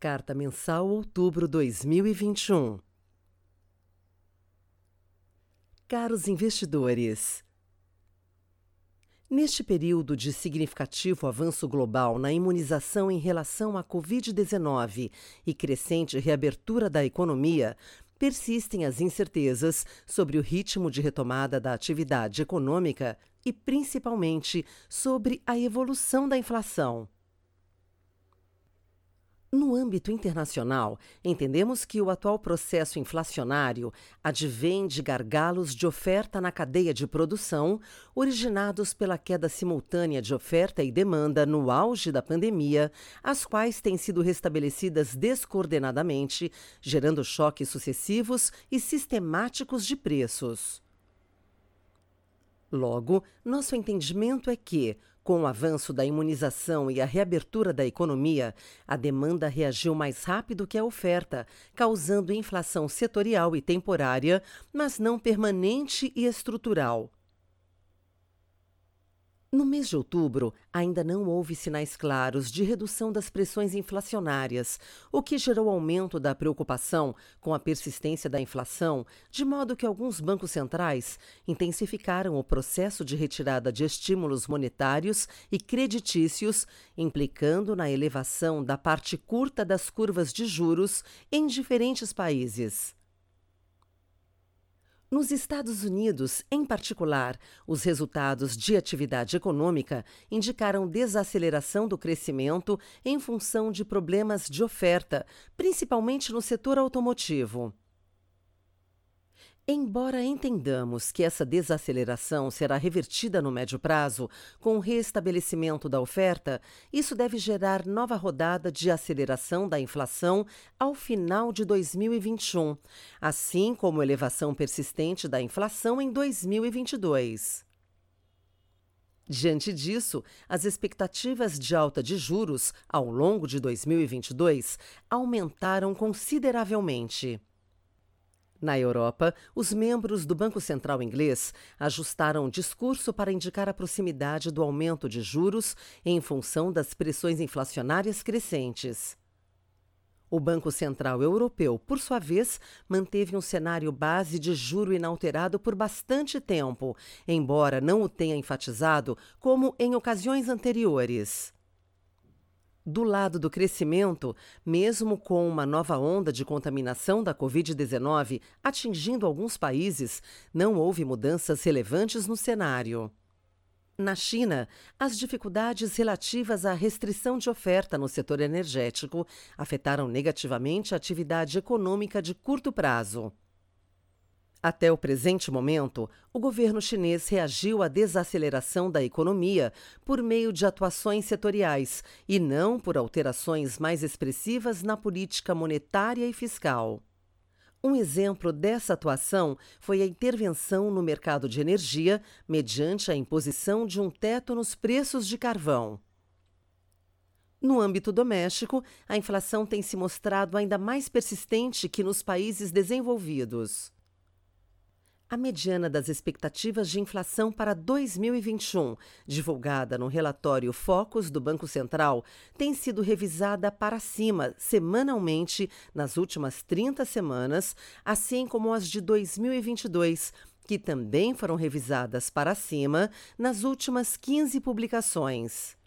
Carta Mensal Outubro 2021 Caros investidores, Neste período de significativo avanço global na imunização em relação à Covid-19 e crescente reabertura da economia, persistem as incertezas sobre o ritmo de retomada da atividade econômica e, principalmente, sobre a evolução da inflação. No âmbito internacional, entendemos que o atual processo inflacionário advém de gargalos de oferta na cadeia de produção, originados pela queda simultânea de oferta e demanda no auge da pandemia, as quais têm sido restabelecidas descoordenadamente, gerando choques sucessivos e sistemáticos de preços. Logo, nosso entendimento é que, com o avanço da imunização e a reabertura da economia, a demanda reagiu mais rápido que a oferta, causando inflação setorial e temporária, mas não permanente e estrutural. No mês de outubro, ainda não houve sinais claros de redução das pressões inflacionárias, o que gerou aumento da preocupação com a persistência da inflação, de modo que alguns bancos centrais intensificaram o processo de retirada de estímulos monetários e creditícios, implicando na elevação da parte curta das curvas de juros em diferentes países. Nos Estados Unidos, em particular, os resultados de atividade econômica indicaram desaceleração do crescimento em função de problemas de oferta, principalmente no setor automotivo. Embora entendamos que essa desaceleração será revertida no médio prazo com o restabelecimento da oferta, isso deve gerar nova rodada de aceleração da inflação ao final de 2021, assim como elevação persistente da inflação em 2022. Diante disso, as expectativas de alta de juros ao longo de 2022 aumentaram consideravelmente. Na Europa, os membros do Banco Central inglês ajustaram o discurso para indicar a proximidade do aumento de juros em função das pressões inflacionárias crescentes. O Banco Central Europeu, por sua vez, manteve um cenário base de juro inalterado por bastante tempo, embora não o tenha enfatizado como em ocasiões anteriores. Do lado do crescimento, mesmo com uma nova onda de contaminação da Covid-19 atingindo alguns países, não houve mudanças relevantes no cenário. Na China, as dificuldades relativas à restrição de oferta no setor energético afetaram negativamente a atividade econômica de curto prazo. Até o presente momento, o governo chinês reagiu à desaceleração da economia por meio de atuações setoriais e não por alterações mais expressivas na política monetária e fiscal. Um exemplo dessa atuação foi a intervenção no mercado de energia mediante a imposição de um teto nos preços de carvão. No âmbito doméstico, a inflação tem se mostrado ainda mais persistente que nos países desenvolvidos. A mediana das expectativas de inflação para 2021, divulgada no relatório Focus do Banco Central, tem sido revisada para cima semanalmente nas últimas 30 semanas, assim como as de 2022, que também foram revisadas para cima nas últimas 15 publicações.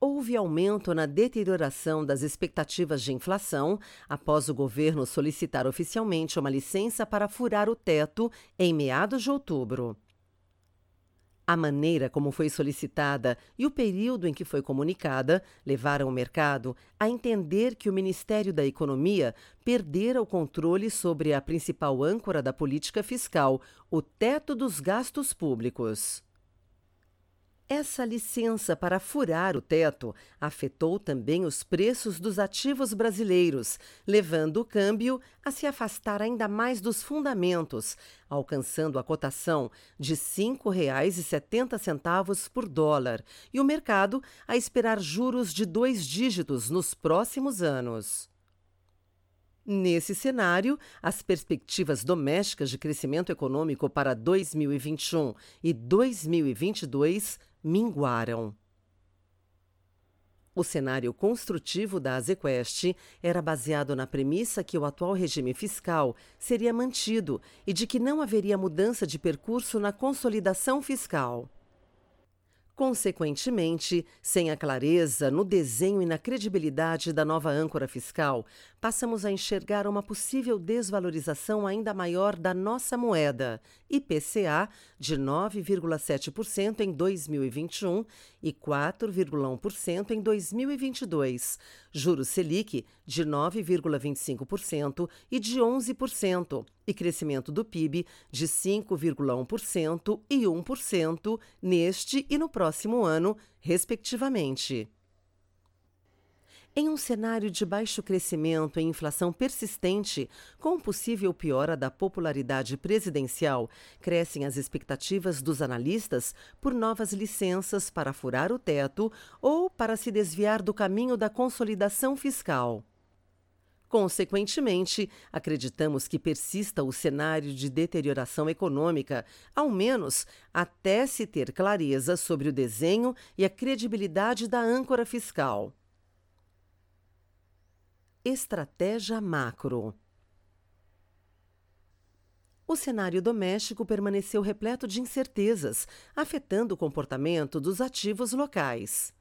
Houve aumento na deterioração das expectativas de inflação após o governo solicitar oficialmente uma licença para furar o teto em meados de outubro. A maneira como foi solicitada e o período em que foi comunicada levaram o mercado a entender que o Ministério da Economia perdera o controle sobre a principal âncora da política fiscal, o teto dos gastos públicos. Essa licença para furar o teto afetou também os preços dos ativos brasileiros, levando o câmbio a se afastar ainda mais dos fundamentos, alcançando a cotação de R$ 5,70 por dólar, e o mercado a esperar juros de dois dígitos nos próximos anos. Nesse cenário, as perspectivas domésticas de crescimento econômico para 2021 e 2022 minguaram. O cenário construtivo da Azequest era baseado na premissa que o atual regime fiscal seria mantido e de que não haveria mudança de percurso na consolidação fiscal. Consequentemente, sem a clareza no desenho e na credibilidade da nova âncora fiscal, passamos a enxergar uma possível desvalorização ainda maior da nossa moeda, IPCA, de 9,7% em 2021 e 4,1% em 2022, juros Selic de 9,25% e de 11%, e crescimento do PIB de 5,1% e 1% neste e no próximo ano, respectivamente. Em um cenário de baixo crescimento e inflação persistente, com possível piora da popularidade presidencial, crescem as expectativas dos analistas por novas licenças para furar o teto ou para se desviar do caminho da consolidação fiscal. Consequentemente, acreditamos que persista o cenário de deterioração econômica, ao menos até se ter clareza sobre o desenho e a credibilidade da âncora fiscal. Estratégia macro. O cenário doméstico permaneceu repleto de incertezas, afetando o comportamento dos ativos locais.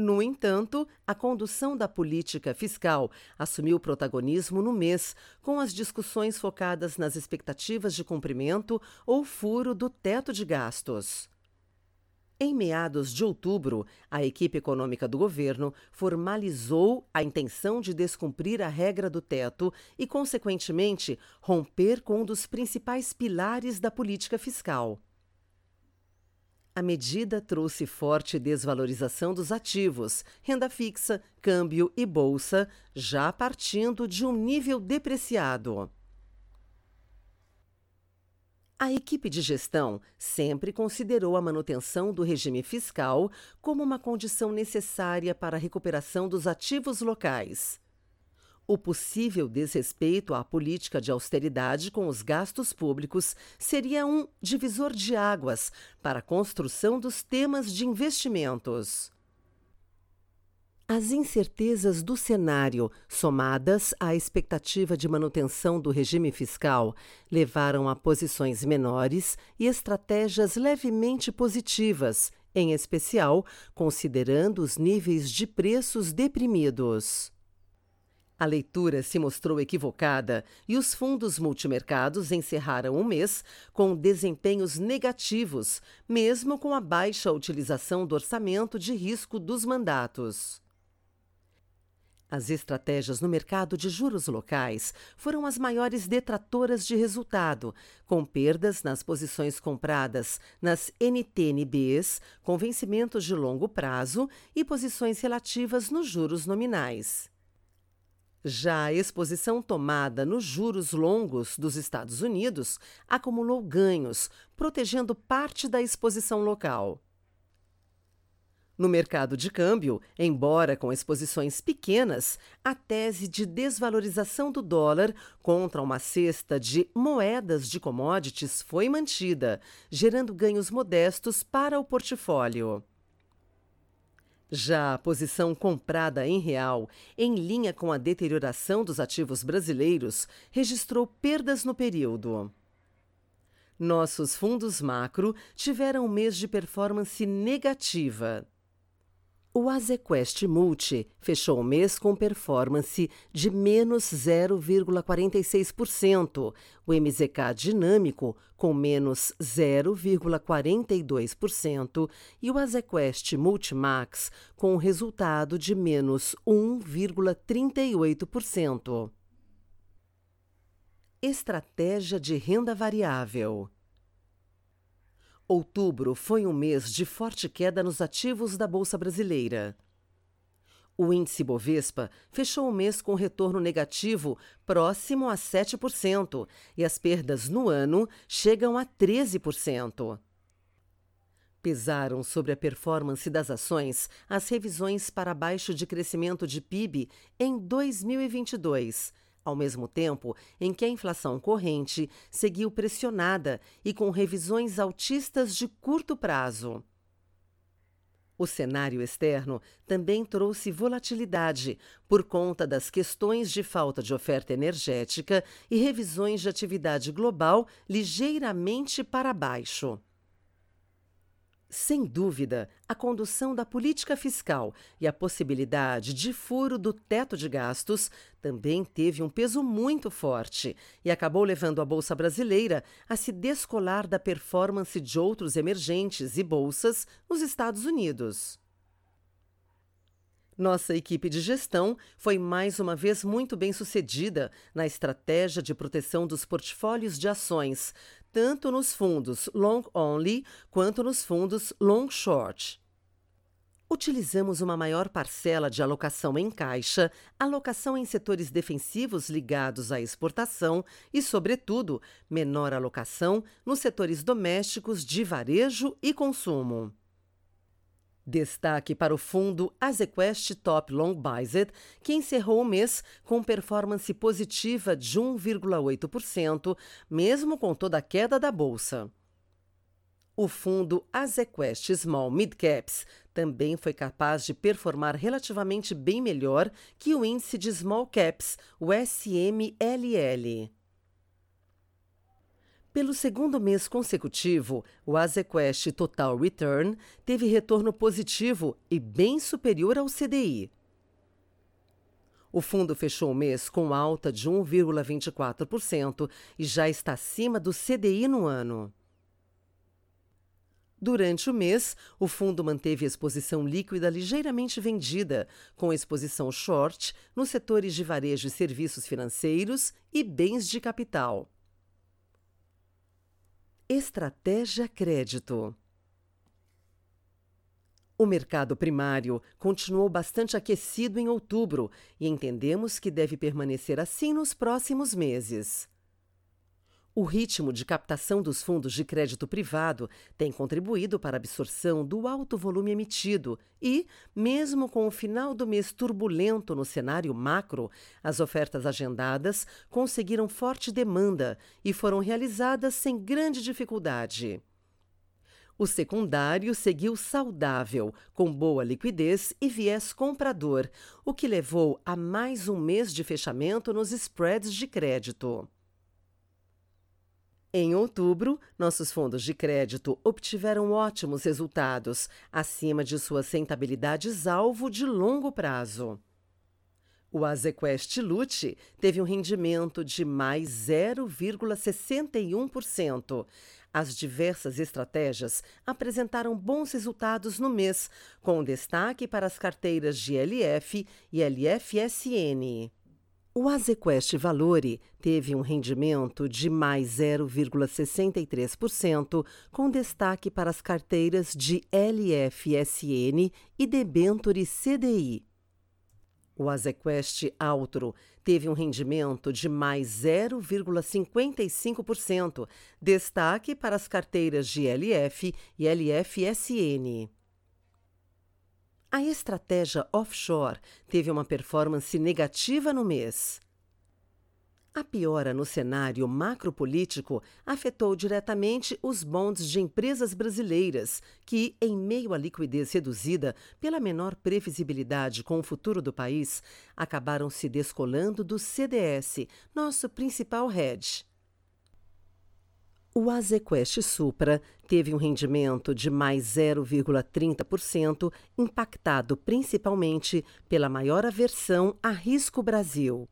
No entanto, a condução da política fiscal assumiu protagonismo no mês, com as discussões focadas nas expectativas de cumprimento ou furo do teto de gastos. Em meados de outubro, a equipe econômica do governo formalizou a intenção de descumprir a regra do teto e, consequentemente, romper com um dos principais pilares da política fiscal. A medida trouxe forte desvalorização dos ativos, renda fixa, câmbio e bolsa, já partindo de um nível depreciado. A equipe de gestão sempre considerou a manutenção do regime fiscal como uma condição necessária para a recuperação dos ativos locais. O possível desrespeito à política de austeridade com os gastos públicos seria um divisor de águas para a construção dos temas de investimentos. As incertezas do cenário, somadas à expectativa de manutenção do regime fiscal, levaram a posições menores e estratégias levemente positivas, em especial considerando os níveis de preços deprimidos. A leitura se mostrou equivocada e os fundos multimercados encerraram o mês com desempenhos negativos, mesmo com a baixa utilização do orçamento de risco dos mandatos. As estratégias no mercado de juros locais foram as maiores detratoras de resultado, com perdas nas posições compradas nas NTNBs, com vencimentos de longo prazo e posições relativas nos juros nominais. Já a exposição tomada nos juros longos dos Estados Unidos acumulou ganhos, protegendo parte da exposição local. No mercado de câmbio, embora com exposições pequenas, a tese de desvalorização do dólar contra uma cesta de moedas de commodities foi mantida, gerando ganhos modestos para o portfólio. Já a posição comprada em real, em linha com a deterioração dos ativos brasileiros, registrou perdas no período. Nossos fundos macro tiveram um mês de performance negativa. O Azequest Multi fechou o mês com performance de menos 0,46%, o MZK Dinâmico com menos 0,42% e o Azequest Multimax com resultado de menos 1,38%. Estratégia de renda variável. Outubro foi um mês de forte queda nos ativos da Bolsa Brasileira. O índice Bovespa fechou o mês com retorno negativo próximo a 7% e as perdas no ano chegam a 13%. Pesaram sobre a performance das ações as revisões para baixo de crescimento de PIB em 2022 ao mesmo tempo em que a inflação corrente seguiu pressionada e com revisões altistas de curto prazo. O cenário externo também trouxe volatilidade por conta das questões de falta de oferta energética e revisões de atividade global ligeiramente para baixo. Sem dúvida, a condução da política fiscal e a possibilidade de furo do teto de gastos também teve um peso muito forte e acabou levando a Bolsa Brasileira a se descolar da performance de outros emergentes e bolsas nos Estados Unidos. Nossa equipe de gestão foi mais uma vez muito bem sucedida na estratégia de proteção dos portfólios de ações, tanto nos fundos long only quanto nos fundos long short. Utilizamos uma maior parcela de alocação em caixa, alocação em setores defensivos ligados à exportação e, sobretudo, menor alocação nos setores domésticos de varejo e consumo. Destaque para o fundo Azequest Top Long Biased, que encerrou o mês com performance positiva de 1,8%, mesmo com toda a queda da bolsa. O fundo Azequest Small Mid Caps também foi capaz de performar relativamente bem melhor que o índice de Small Caps, o SMLL. Pelo segundo mês consecutivo, o Azequest Total Return teve retorno positivo e bem superior ao CDI. O fundo fechou o mês com alta de 1,24% e já está acima do CDI no ano. Durante o mês, o fundo manteve exposição líquida ligeiramente vendida, com exposição short nos setores de varejo e serviços financeiros e bens de capital. Estratégia Crédito o mercado primário continuou bastante aquecido em outubro e entendemos que deve permanecer assim nos próximos meses. O ritmo de captação dos fundos de crédito privado tem contribuído para a absorção do alto volume emitido e, mesmo com o final do mês turbulento no cenário macro, as ofertas agendadas conseguiram forte demanda e foram realizadas sem grande dificuldade. O secundário seguiu saudável, com boa liquidez e viés comprador, o que levou a mais um mês de fechamento nos spreads de crédito. Em outubro, nossos fundos de crédito obtiveram ótimos resultados, acima de suas rentabilidades-alvo de longo prazo. O Azequest Lute teve um rendimento de mais 0,61%. As diversas estratégias apresentaram bons resultados no mês, com destaque para as carteiras de LF e LFSN. O Azequest Valore teve um rendimento de mais 0,63%, com destaque para as carteiras de LFSN e Debenture CDI. O Azequest Altro teve um rendimento de mais 0,55%, destaque para as carteiras de LF e LFSN. A estratégia offshore teve uma performance negativa no mês. A piora no cenário macropolítico afetou diretamente os bonds de empresas brasileiras, que, em meio à liquidez reduzida pela menor previsibilidade com o futuro do país, acabaram se descolando do CDS, nosso principal hedge. O Azequest Supra teve um rendimento de mais 0,30%, impactado principalmente pela maior aversão a risco Brasil.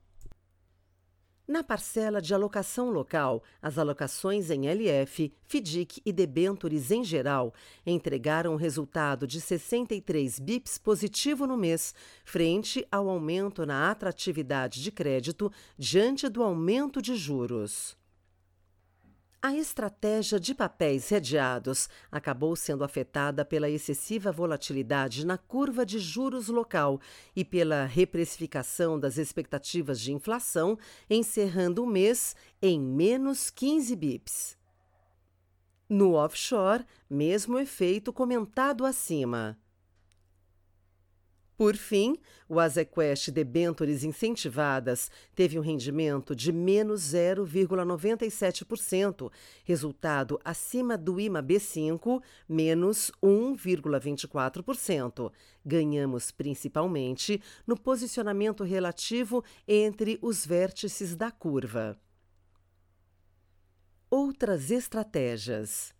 Na parcela de alocação local, as alocações em LF, FDIC e debentures em geral entregaram um resultado de 63 bips positivo no mês, frente ao aumento na atratividade de crédito diante do aumento de juros. A estratégia de papéis redeados acabou sendo afetada pela excessiva volatilidade na curva de juros local e pela reprecificação das expectativas de inflação, encerrando o mês em menos 15 bips. No offshore, mesmo efeito comentado acima. Por fim, o Azequest Debentures Incentivadas teve um rendimento de menos 0,97%, resultado acima do IMA B5, menos 1,24%. Ganhamos principalmente no posicionamento relativo entre os vértices da curva. Outras estratégias.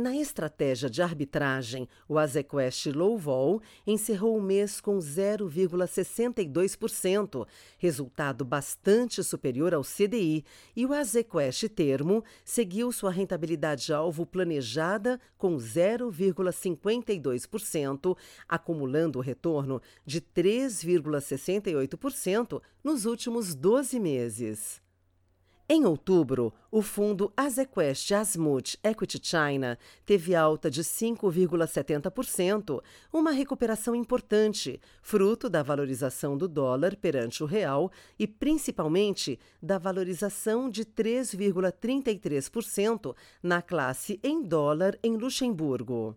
Na estratégia de arbitragem, o Azequest Low Vol encerrou o mês com 0,62%, resultado bastante superior ao CDI, e o Azequest Termo seguiu sua rentabilidade alvo planejada com 0,52%, acumulando o retorno de 3,68% nos últimos 12 meses. Em outubro, o fundo Azequest Asmut Equity China teve alta de 5,70%, uma recuperação importante, fruto da valorização do dólar perante o real e principalmente da valorização de 3,33% na classe em dólar em Luxemburgo.